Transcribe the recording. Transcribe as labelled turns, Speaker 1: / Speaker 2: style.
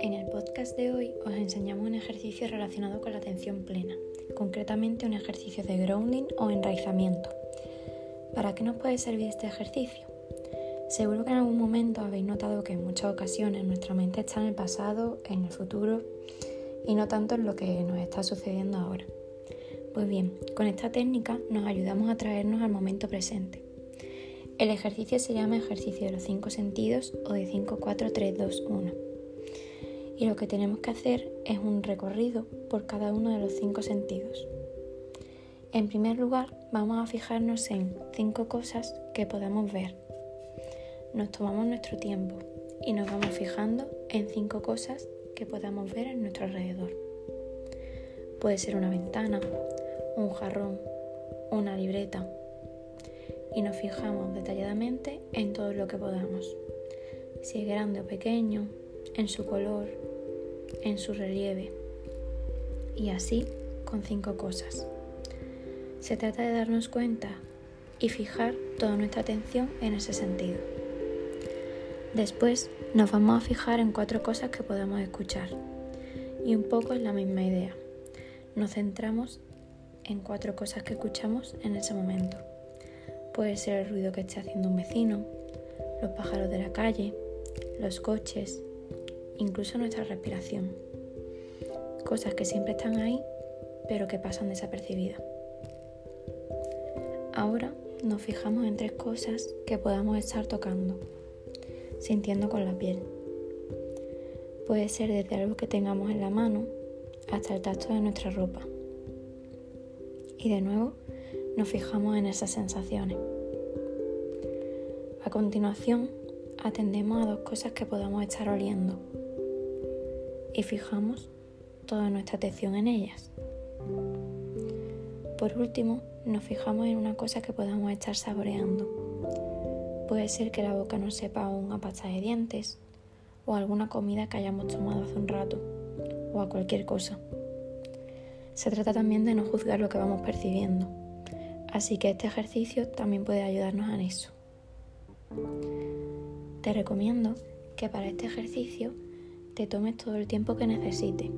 Speaker 1: En el podcast de hoy os enseñamos un ejercicio relacionado con la atención plena, concretamente un ejercicio de grounding o enraizamiento. ¿Para qué nos puede servir este ejercicio? Seguro que en algún momento habéis notado que en muchas ocasiones nuestra mente está en el pasado, en el futuro y no tanto en lo que nos está sucediendo ahora. Pues bien, con esta técnica nos ayudamos a traernos al momento presente. El ejercicio se llama ejercicio de los cinco sentidos o de 5, 4, 3, 2, 1. Y lo que tenemos que hacer es un recorrido por cada uno de los cinco sentidos. En primer lugar, vamos a fijarnos en cinco cosas que podamos ver. Nos tomamos nuestro tiempo y nos vamos fijando en cinco cosas que podamos ver en nuestro alrededor. Puede ser una ventana, un jarrón, una libreta. Y nos fijamos detalladamente en todo lo que podamos, si es grande o pequeño, en su color, en su relieve. Y así con cinco cosas. Se trata de darnos cuenta y fijar toda nuestra atención en ese sentido. Después nos vamos a fijar en cuatro cosas que podemos escuchar. Y un poco es la misma idea. Nos centramos en cuatro cosas que escuchamos en ese momento. Puede ser el ruido que esté haciendo un vecino, los pájaros de la calle, los coches, incluso nuestra respiración. Cosas que siempre están ahí, pero que pasan desapercibidas. Ahora nos fijamos en tres cosas que podamos estar tocando sintiendo con la piel. Puede ser desde algo que tengamos en la mano hasta el tacto de nuestra ropa. Y de nuevo nos fijamos en esas sensaciones. A continuación, atendemos a dos cosas que podamos estar oliendo y fijamos toda nuestra atención en ellas. Por último, nos fijamos en una cosa que podamos estar saboreando Puede ser que la boca nos sepa aún a pasta de dientes o alguna comida que hayamos tomado hace un rato o a cualquier cosa. Se trata también de no juzgar lo que vamos percibiendo, así que este ejercicio también puede ayudarnos en eso. Te recomiendo que para este ejercicio te tomes todo el tiempo que necesites